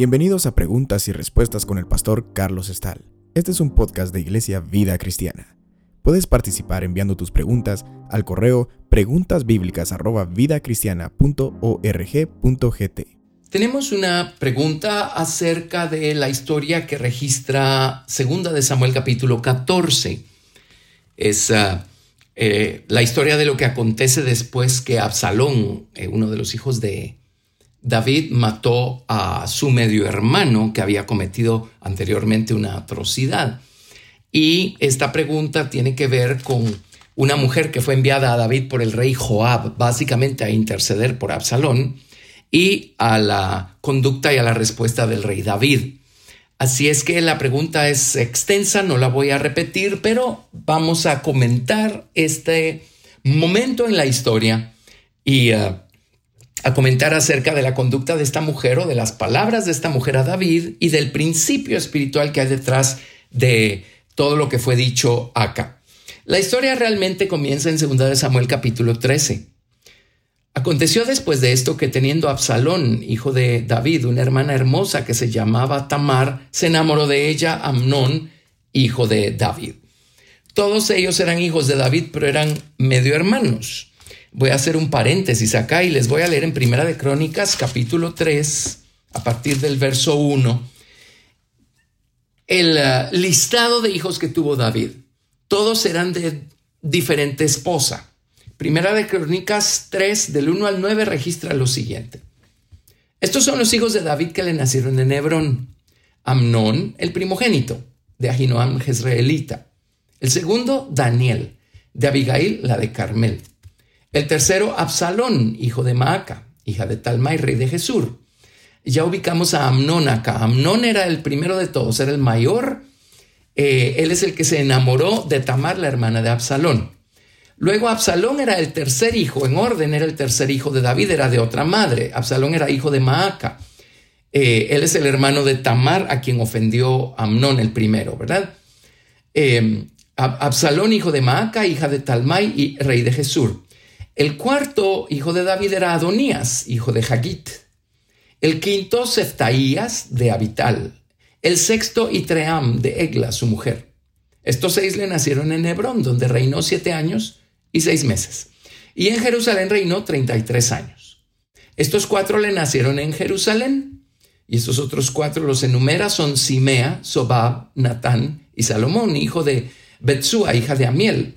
Bienvenidos a Preguntas y Respuestas con el pastor Carlos Estal. Este es un podcast de Iglesia Vida Cristiana. Puedes participar enviando tus preguntas al correo preguntasbiblicas@vidacristiana.org.gt. Tenemos una pregunta acerca de la historia que registra Segunda de Samuel capítulo 14. Es ah, eh, la historia de lo que acontece después que Absalón, eh, uno de los hijos de, David mató a su medio hermano que había cometido anteriormente una atrocidad. Y esta pregunta tiene que ver con una mujer que fue enviada a David por el rey Joab, básicamente a interceder por Absalón, y a la conducta y a la respuesta del rey David. Así es que la pregunta es extensa, no la voy a repetir, pero vamos a comentar este momento en la historia y uh, a comentar acerca de la conducta de esta mujer o de las palabras de esta mujer a David y del principio espiritual que hay detrás de todo lo que fue dicho acá. La historia realmente comienza en 2 Samuel capítulo 13. Aconteció después de esto que teniendo Absalón, hijo de David, una hermana hermosa que se llamaba Tamar, se enamoró de ella Amnón, hijo de David. Todos ellos eran hijos de David, pero eran medio hermanos. Voy a hacer un paréntesis acá y les voy a leer en Primera de Crónicas capítulo 3, a partir del verso 1, el uh, listado de hijos que tuvo David. Todos eran de diferente esposa. Primera de Crónicas 3, del 1 al 9, registra lo siguiente. Estos son los hijos de David que le nacieron en Hebrón. Amnón, el primogénito, de Ahinoam Jezreelita. El segundo, Daniel, de Abigail, la de Carmel. El tercero, Absalón, hijo de Maaca, hija de Talmai, rey de Jesús. Ya ubicamos a Amnón acá. Amnón era el primero de todos, era el mayor. Eh, él es el que se enamoró de Tamar, la hermana de Absalón. Luego Absalón era el tercer hijo, en orden era el tercer hijo de David, era de otra madre. Absalón era hijo de Maaca. Eh, él es el hermano de Tamar, a quien ofendió Amnón el primero, ¿verdad? Eh, Absalón, hijo de Maaca, hija de Talmai y rey de Jesús. El cuarto hijo de David era Adonías, hijo de Hagit. El quinto, Seftaías, de Abital. El sexto, Itream, de Egla, su mujer. Estos seis le nacieron en Hebrón, donde reinó siete años y seis meses. Y en Jerusalén reinó treinta y tres años. Estos cuatro le nacieron en Jerusalén. Y estos otros cuatro los enumera son Simea, Sobab, Natán y Salomón, hijo de Betsúa, hija de Amiel.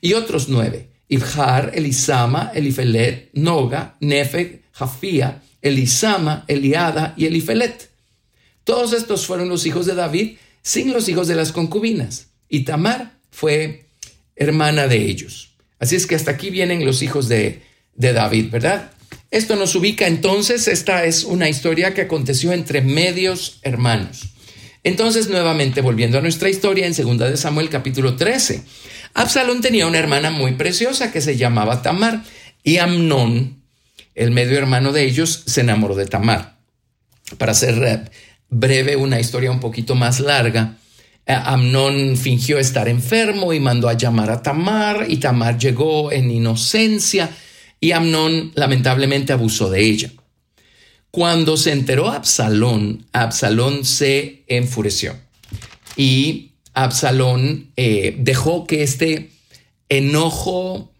Y otros nueve. Ibhar, Elisama, Elifelet, Noga, Nefeg, Jafía, Elisama, Eliada y Elifelet. Todos estos fueron los hijos de David sin los hijos de las concubinas. Y Tamar fue hermana de ellos. Así es que hasta aquí vienen los hijos de, de David, ¿verdad? Esto nos ubica entonces, esta es una historia que aconteció entre medios hermanos. Entonces, nuevamente, volviendo a nuestra historia en 2 de Samuel capítulo 13. Absalón tenía una hermana muy preciosa que se llamaba Tamar y Amnón, el medio hermano de ellos, se enamoró de Tamar. Para hacer eh, breve una historia un poquito más larga, Amnón fingió estar enfermo y mandó a llamar a Tamar y Tamar llegó en inocencia y Amnón lamentablemente abusó de ella. Cuando se enteró Absalón, Absalón se enfureció y Absalón eh, dejó que este enojo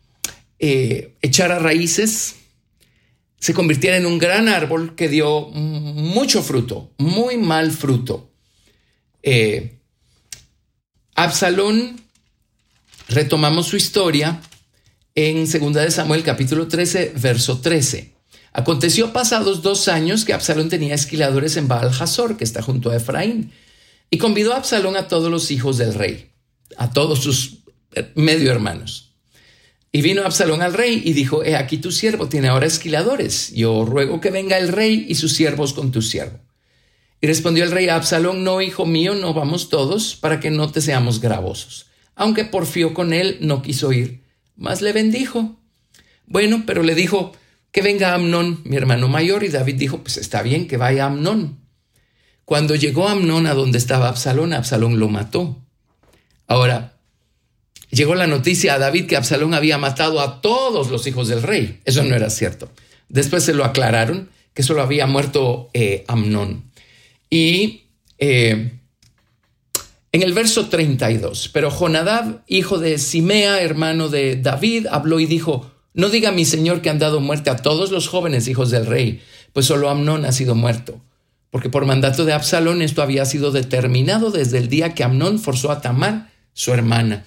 eh, echara raíces, se convirtiera en un gran árbol que dio mucho fruto, muy mal fruto. Eh, Absalón, retomamos su historia en 2 de Samuel capítulo 13, verso 13. Aconteció pasados dos años que Absalón tenía esquiladores en Baal Hazor, que está junto a Efraín, y convidó a Absalón a todos los hijos del rey, a todos sus eh, medio hermanos. Y vino Absalón al rey y dijo, he aquí tu siervo tiene ahora esquiladores, yo ruego que venga el rey y sus siervos con tu siervo. Y respondió el rey Absalón, no, hijo mío, no vamos todos, para que no te seamos gravosos. Aunque porfió con él, no quiso ir, mas le bendijo. Bueno, pero le dijo, que venga Amnón, mi hermano mayor, y David dijo, pues está bien que vaya Amnón. Cuando llegó Amnón a donde estaba Absalón, Absalón lo mató. Ahora, llegó la noticia a David que Absalón había matado a todos los hijos del rey. Eso no era cierto. Después se lo aclararon que solo había muerto eh, Amnón. Y eh, en el verso 32, pero Jonadab, hijo de Simea, hermano de David, habló y dijo, no diga mi señor que han dado muerte a todos los jóvenes hijos del rey, pues solo Amnón ha sido muerto. Porque por mandato de Absalón esto había sido determinado desde el día que Amnón forzó a Tamar, su hermana.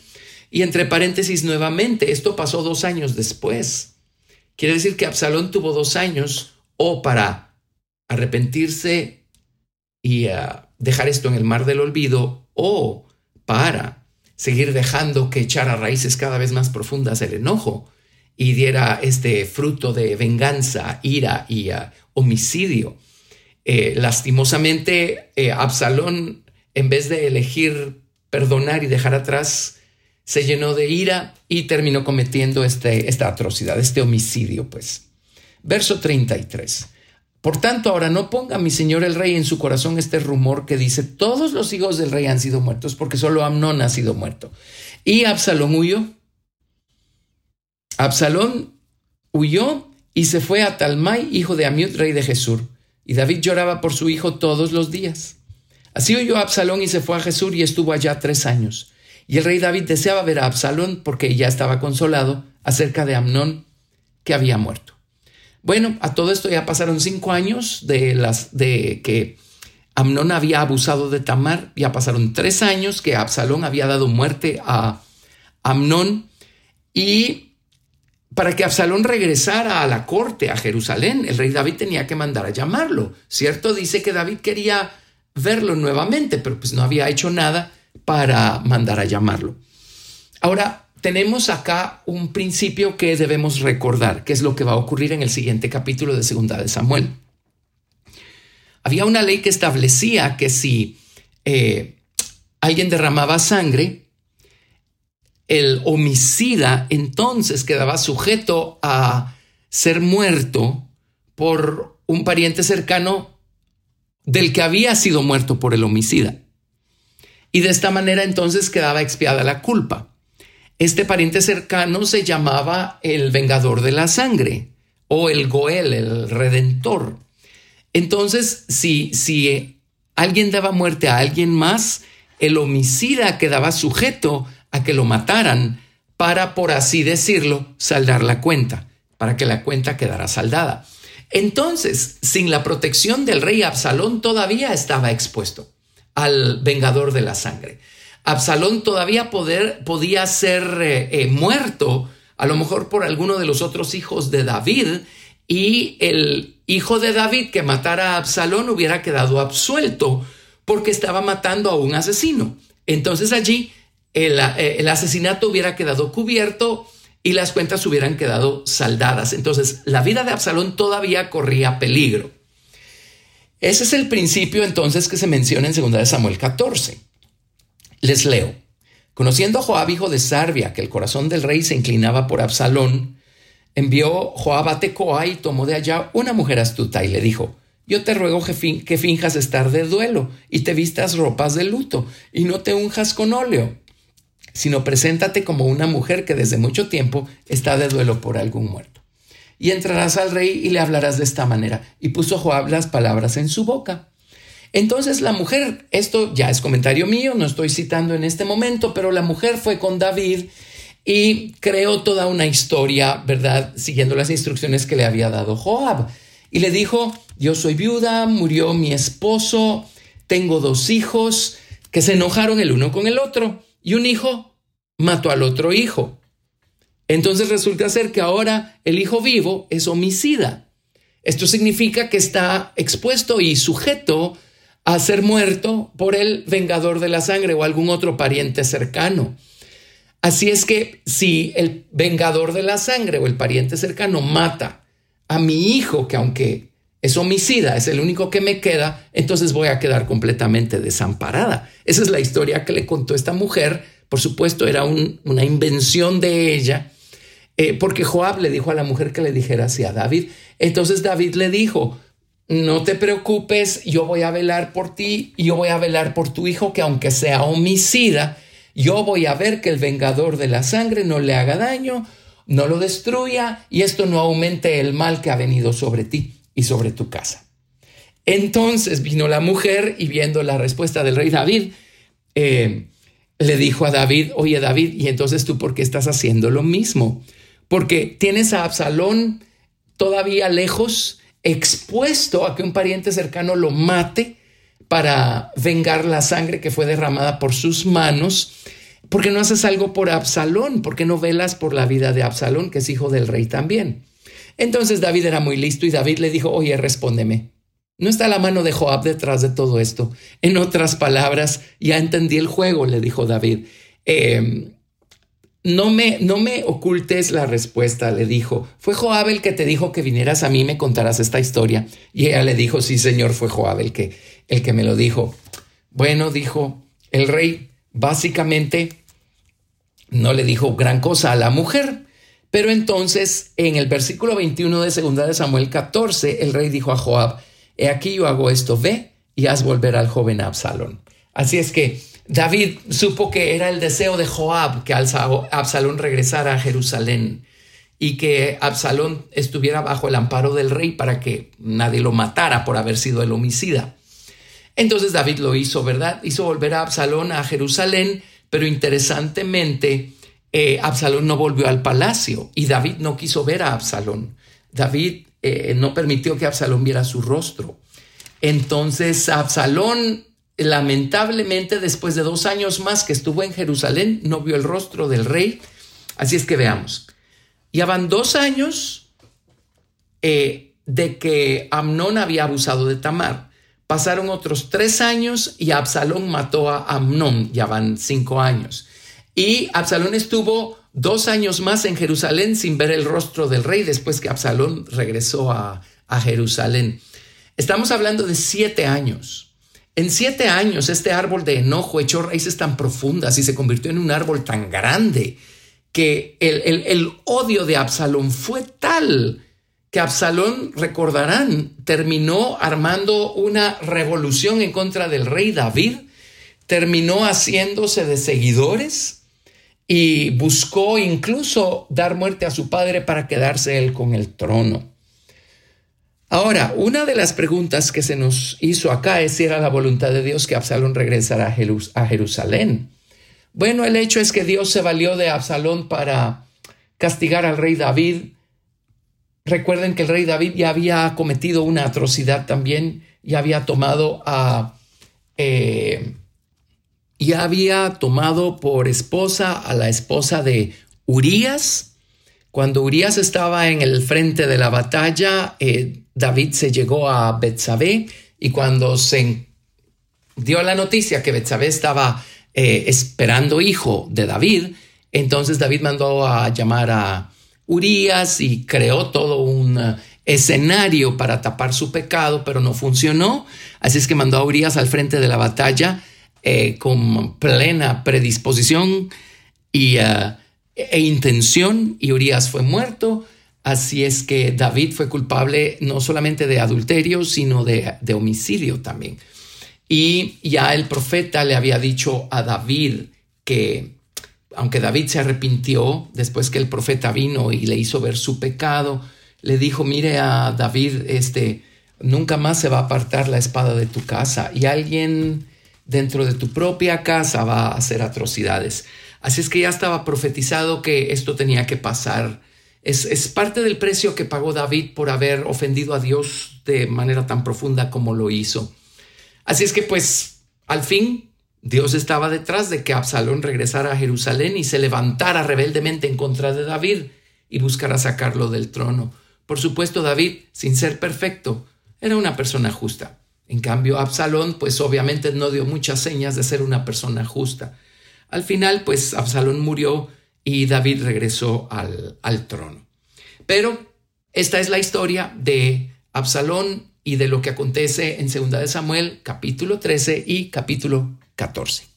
Y entre paréntesis nuevamente, esto pasó dos años después. Quiere decir que Absalón tuvo dos años o para arrepentirse y ah, dejar esto en el mar del olvido o para seguir dejando que echara raíces cada vez más profundas el enojo y diera este fruto de venganza, ira y ah, homicidio. Eh, lastimosamente, eh, Absalón, en vez de elegir perdonar y dejar atrás se llenó de ira y terminó cometiendo este, esta atrocidad, este homicidio, pues. Verso 33. Por tanto, ahora no ponga mi señor el rey en su corazón este rumor que dice, todos los hijos del rey han sido muertos porque solo Amnón ha sido muerto. Y Absalón huyó. Absalón huyó y se fue a Talmai, hijo de Amiud, rey de Jesús. Y David lloraba por su hijo todos los días. Así huyó Absalón y se fue a Jesús y estuvo allá tres años. Y el rey David deseaba ver a Absalón porque ya estaba consolado acerca de Amnón que había muerto. Bueno, a todo esto ya pasaron cinco años de, las, de que Amnón había abusado de Tamar, ya pasaron tres años que Absalón había dado muerte a Amnón y para que Absalón regresara a la corte, a Jerusalén, el rey David tenía que mandar a llamarlo, ¿cierto? Dice que David quería verlo nuevamente, pero pues no había hecho nada para mandar a llamarlo. Ahora, tenemos acá un principio que debemos recordar, que es lo que va a ocurrir en el siguiente capítulo de Segunda de Samuel. Había una ley que establecía que si eh, alguien derramaba sangre, el homicida entonces quedaba sujeto a ser muerto por un pariente cercano del que había sido muerto por el homicida y de esta manera entonces quedaba expiada la culpa. Este pariente cercano se llamaba el vengador de la sangre o el Goel, el redentor. Entonces, si, si alguien daba muerte a alguien más, el homicida quedaba sujeto a que lo mataran para, por así decirlo, saldar la cuenta, para que la cuenta quedara saldada. Entonces, sin la protección del rey Absalón todavía estaba expuesto al vengador de la sangre. Absalón todavía podía ser eh, eh, muerto, a lo mejor por alguno de los otros hijos de David, y el hijo de David que matara a Absalón hubiera quedado absuelto porque estaba matando a un asesino. Entonces allí el, eh, el asesinato hubiera quedado cubierto y las cuentas hubieran quedado saldadas. Entonces la vida de Absalón todavía corría peligro. Ese es el principio entonces que se menciona en 2 Samuel 14. Les leo. Conociendo Joab, hijo de Sarbia, que el corazón del rey se inclinaba por Absalón, envió Joab a Tecoa y tomó de allá una mujer astuta y le dijo, yo te ruego que finjas estar de duelo y te vistas ropas de luto y no te unjas con óleo, sino preséntate como una mujer que desde mucho tiempo está de duelo por algún muerto y entrarás al rey y le hablarás de esta manera. Y puso Joab las palabras en su boca. Entonces la mujer, esto ya es comentario mío, no estoy citando en este momento, pero la mujer fue con David y creó toda una historia, ¿verdad? Siguiendo las instrucciones que le había dado Joab. Y le dijo, yo soy viuda, murió mi esposo, tengo dos hijos que se enojaron el uno con el otro y un hijo mató al otro hijo. Entonces resulta ser que ahora el hijo vivo es homicida. Esto significa que está expuesto y sujeto a ser muerto por el vengador de la sangre o algún otro pariente cercano. Así es que si el vengador de la sangre o el pariente cercano mata a mi hijo, que aunque es homicida, es el único que me queda, entonces voy a quedar completamente desamparada. Esa es la historia que le contó esta mujer. Por supuesto, era una invención de ella eh, porque Joab le dijo a la mujer que le dijera así a David. Entonces David le dijo, no te preocupes, yo voy a velar por ti, yo voy a velar por tu hijo, que aunque sea homicida, yo voy a ver que el vengador de la sangre no le haga daño, no lo destruya y esto no aumente el mal que ha venido sobre ti y sobre tu casa. Entonces vino la mujer y viendo la respuesta del rey David, eh, le dijo a David, oye David, ¿y entonces tú por qué estás haciendo lo mismo? Porque tienes a Absalón todavía lejos, expuesto a que un pariente cercano lo mate para vengar la sangre que fue derramada por sus manos. ¿Por qué no haces algo por Absalón? ¿Por qué no velas por la vida de Absalón, que es hijo del rey también? Entonces David era muy listo y David le dijo, oye, respóndeme. No está la mano de Joab detrás de todo esto. En otras palabras, ya entendí el juego, le dijo David. Em, no me, no me ocultes la respuesta, le dijo. Fue Joab el que te dijo que vinieras a mí y me contaras esta historia. Y ella le dijo, sí, señor, fue Joab el que, el que me lo dijo. Bueno, dijo el rey, básicamente no le dijo gran cosa a la mujer. Pero entonces, en el versículo 21 de 2 de Samuel 14, el rey dijo a Joab, he aquí yo hago esto, ve y haz volver al joven Absalón. Así es que David supo que era el deseo de Joab que Absalón regresara a Jerusalén y que Absalón estuviera bajo el amparo del rey para que nadie lo matara por haber sido el homicida. Entonces David lo hizo, ¿verdad? Hizo volver a Absalón a Jerusalén, pero interesantemente eh, Absalón no volvió al palacio y David no quiso ver a Absalón. David eh, no permitió que Absalón viera su rostro. Entonces Absalón, lamentablemente, después de dos años más que estuvo en Jerusalén, no vio el rostro del rey. Así es que veamos. Ya van dos años eh, de que Amnón había abusado de Tamar. Pasaron otros tres años y Absalón mató a Amnón. Ya van cinco años. Y Absalón estuvo dos años más en Jerusalén sin ver el rostro del rey después que Absalón regresó a, Jerusalén. Estamos hablando de siete años. En siete años este árbol de enojo echó raíces tan profundas y se convirtió en un árbol tan grande que el, odio de Absalón fue tal que Absalón, recordarán, terminó armando una revolución en contra del rey David, terminó haciéndose de seguidores y buscó incluso dar muerte a su padre para quedarse él con el trono. Ahora, una de las preguntas que se nos hizo acá es si era la voluntad de Dios que Absalón regresara a Jerusalén. Bueno, el hecho es que Dios se valió de Absalón para castigar al rey David. Recuerden que el rey David ya había cometido una atrocidad también, y había tomado a eh, y había tomado por esposa a la esposa de Urías. Cuando Urías estaba en el frente de la batalla, eh, David se llegó a Betsabé y cuando se dio la noticia que Betsabé estaba eh, esperando hijo de David, entonces David mandó a llamar a Urías y creó todo un eh, escenario para tapar su pecado, pero no funcionó. Así es que mandó a Urías al frente de la batalla eh, con plena predisposición y, e intención y Urias fue muerto. Así es que David fue culpable no solamente de adulterio, sino de, homicidio también. Y ya el profeta le había dicho a David que aunque David se arrepintió después que el profeta vino y le hizo ver su pecado, le dijo, mire a David, este, nunca más se va a apartar la espada de tu casa. Y alguien dentro de tu propia casa va a hacer atrocidades. Así es que ya estaba profetizado que esto tenía que pasar. Es, es, parte del precio que pagó David por haber ofendido a Dios de manera tan profunda como lo hizo. Así es que pues al fin Dios estaba detrás de que Absalón regresara a Jerusalén y se levantara rebeldemente en contra de David y buscara sacarlo del trono. Por supuesto, David, sin ser perfecto, era una persona justa. En cambio, Absalón, pues obviamente no dio muchas señas de ser una persona justa. Al final, pues Absalón murió y David regresó al, al trono. Pero esta es la historia de Absalón y de lo que acontece en 2 de Samuel, capítulo 13 y capítulo 14.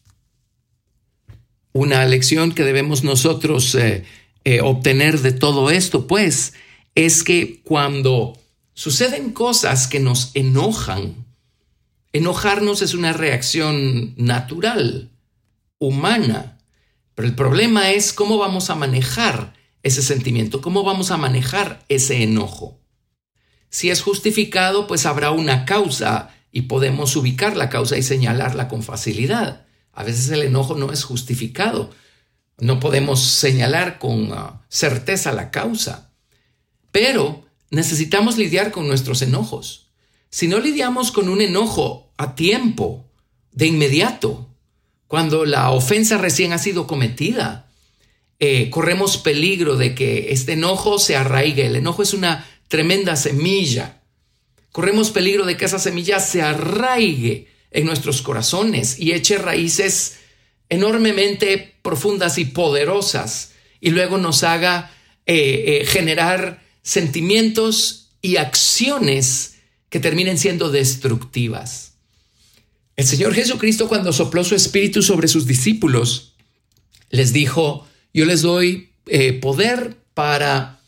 Una lección que debemos nosotros eh, eh, obtener de todo esto, pues, es que cuando suceden cosas que nos enojan, Enojarnos es una reacción natural, humana. Pero el problema es cómo vamos a manejar ese sentimiento, cómo vamos a manejar ese enojo. Si es justificado, pues habrá una causa y podemos ubicar la causa y señalarla con facilidad. A veces el enojo no es justificado. No podemos señalar con ah, certeza la causa. Pero necesitamos lidiar con nuestros enojos. Si no lidiamos con un enojo a tiempo, de inmediato, cuando la ofensa recién ha sido cometida, eh, corremos peligro de que este enojo se arraigue. El enojo es una tremenda semilla. Corremos peligro de que esa semilla se arraigue en nuestros corazones y eche raíces enormemente profundas y poderosas y luego nos haga eh, eh, generar sentimientos y acciones que terminen siendo destructivas. El Señor Jesucristo cuando sopló su espíritu sobre sus discípulos, les dijo, yo les doy eh, poder para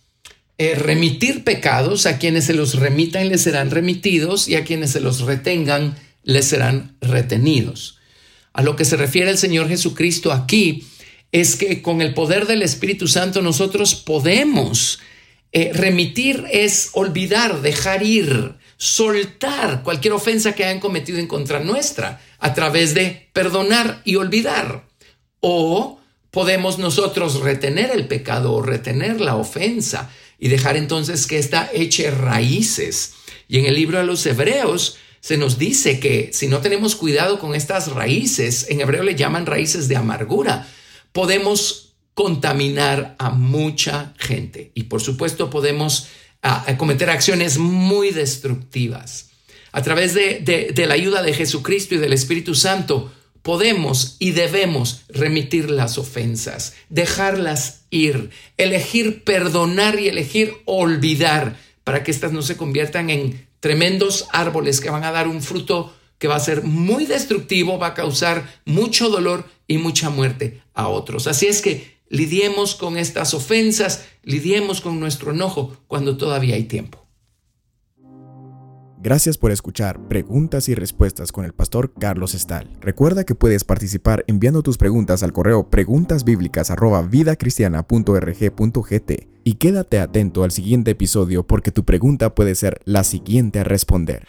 remitir pecados, a quienes se los remitan les serán remitidos y a quienes se los retengan les serán retenidos. A lo que se refiere el Señor Jesucristo aquí es que con el poder del Espíritu Santo nosotros podemos eh, remitir, es olvidar, dejar ir, soltar cualquier ofensa que hayan cometido en contra nuestra a través de perdonar y olvidar. O podemos nosotros retener el pecado o retener la ofensa y dejar entonces que ésta eche raíces. Y en el libro de los Hebreos se nos dice que si no tenemos cuidado con estas raíces, en hebreo le llaman raíces de amargura, podemos contaminar a mucha gente y por supuesto podemos ah, cometer acciones muy destructivas. A través de, de la ayuda de Jesucristo y del Espíritu Santo, podemos y debemos remitir las ofensas, dejarlas ir, elegir perdonar y elegir olvidar para que éstas no se conviertan en tremendos árboles que van a dar un fruto que va a ser muy destructivo, va a causar mucho dolor y mucha muerte a otros. Así es que lidiemos con estas ofensas, lidiemos con nuestro enojo cuando todavía hay tiempo. Gracias por escuchar Preguntas y Respuestas con el pastor Carlos Estal. Recuerda que puedes participar enviando tus preguntas al correo preguntasbiblicas@vidacristiana.rg.gt y quédate atento al siguiente episodio porque tu pregunta puede ser la siguiente a responder.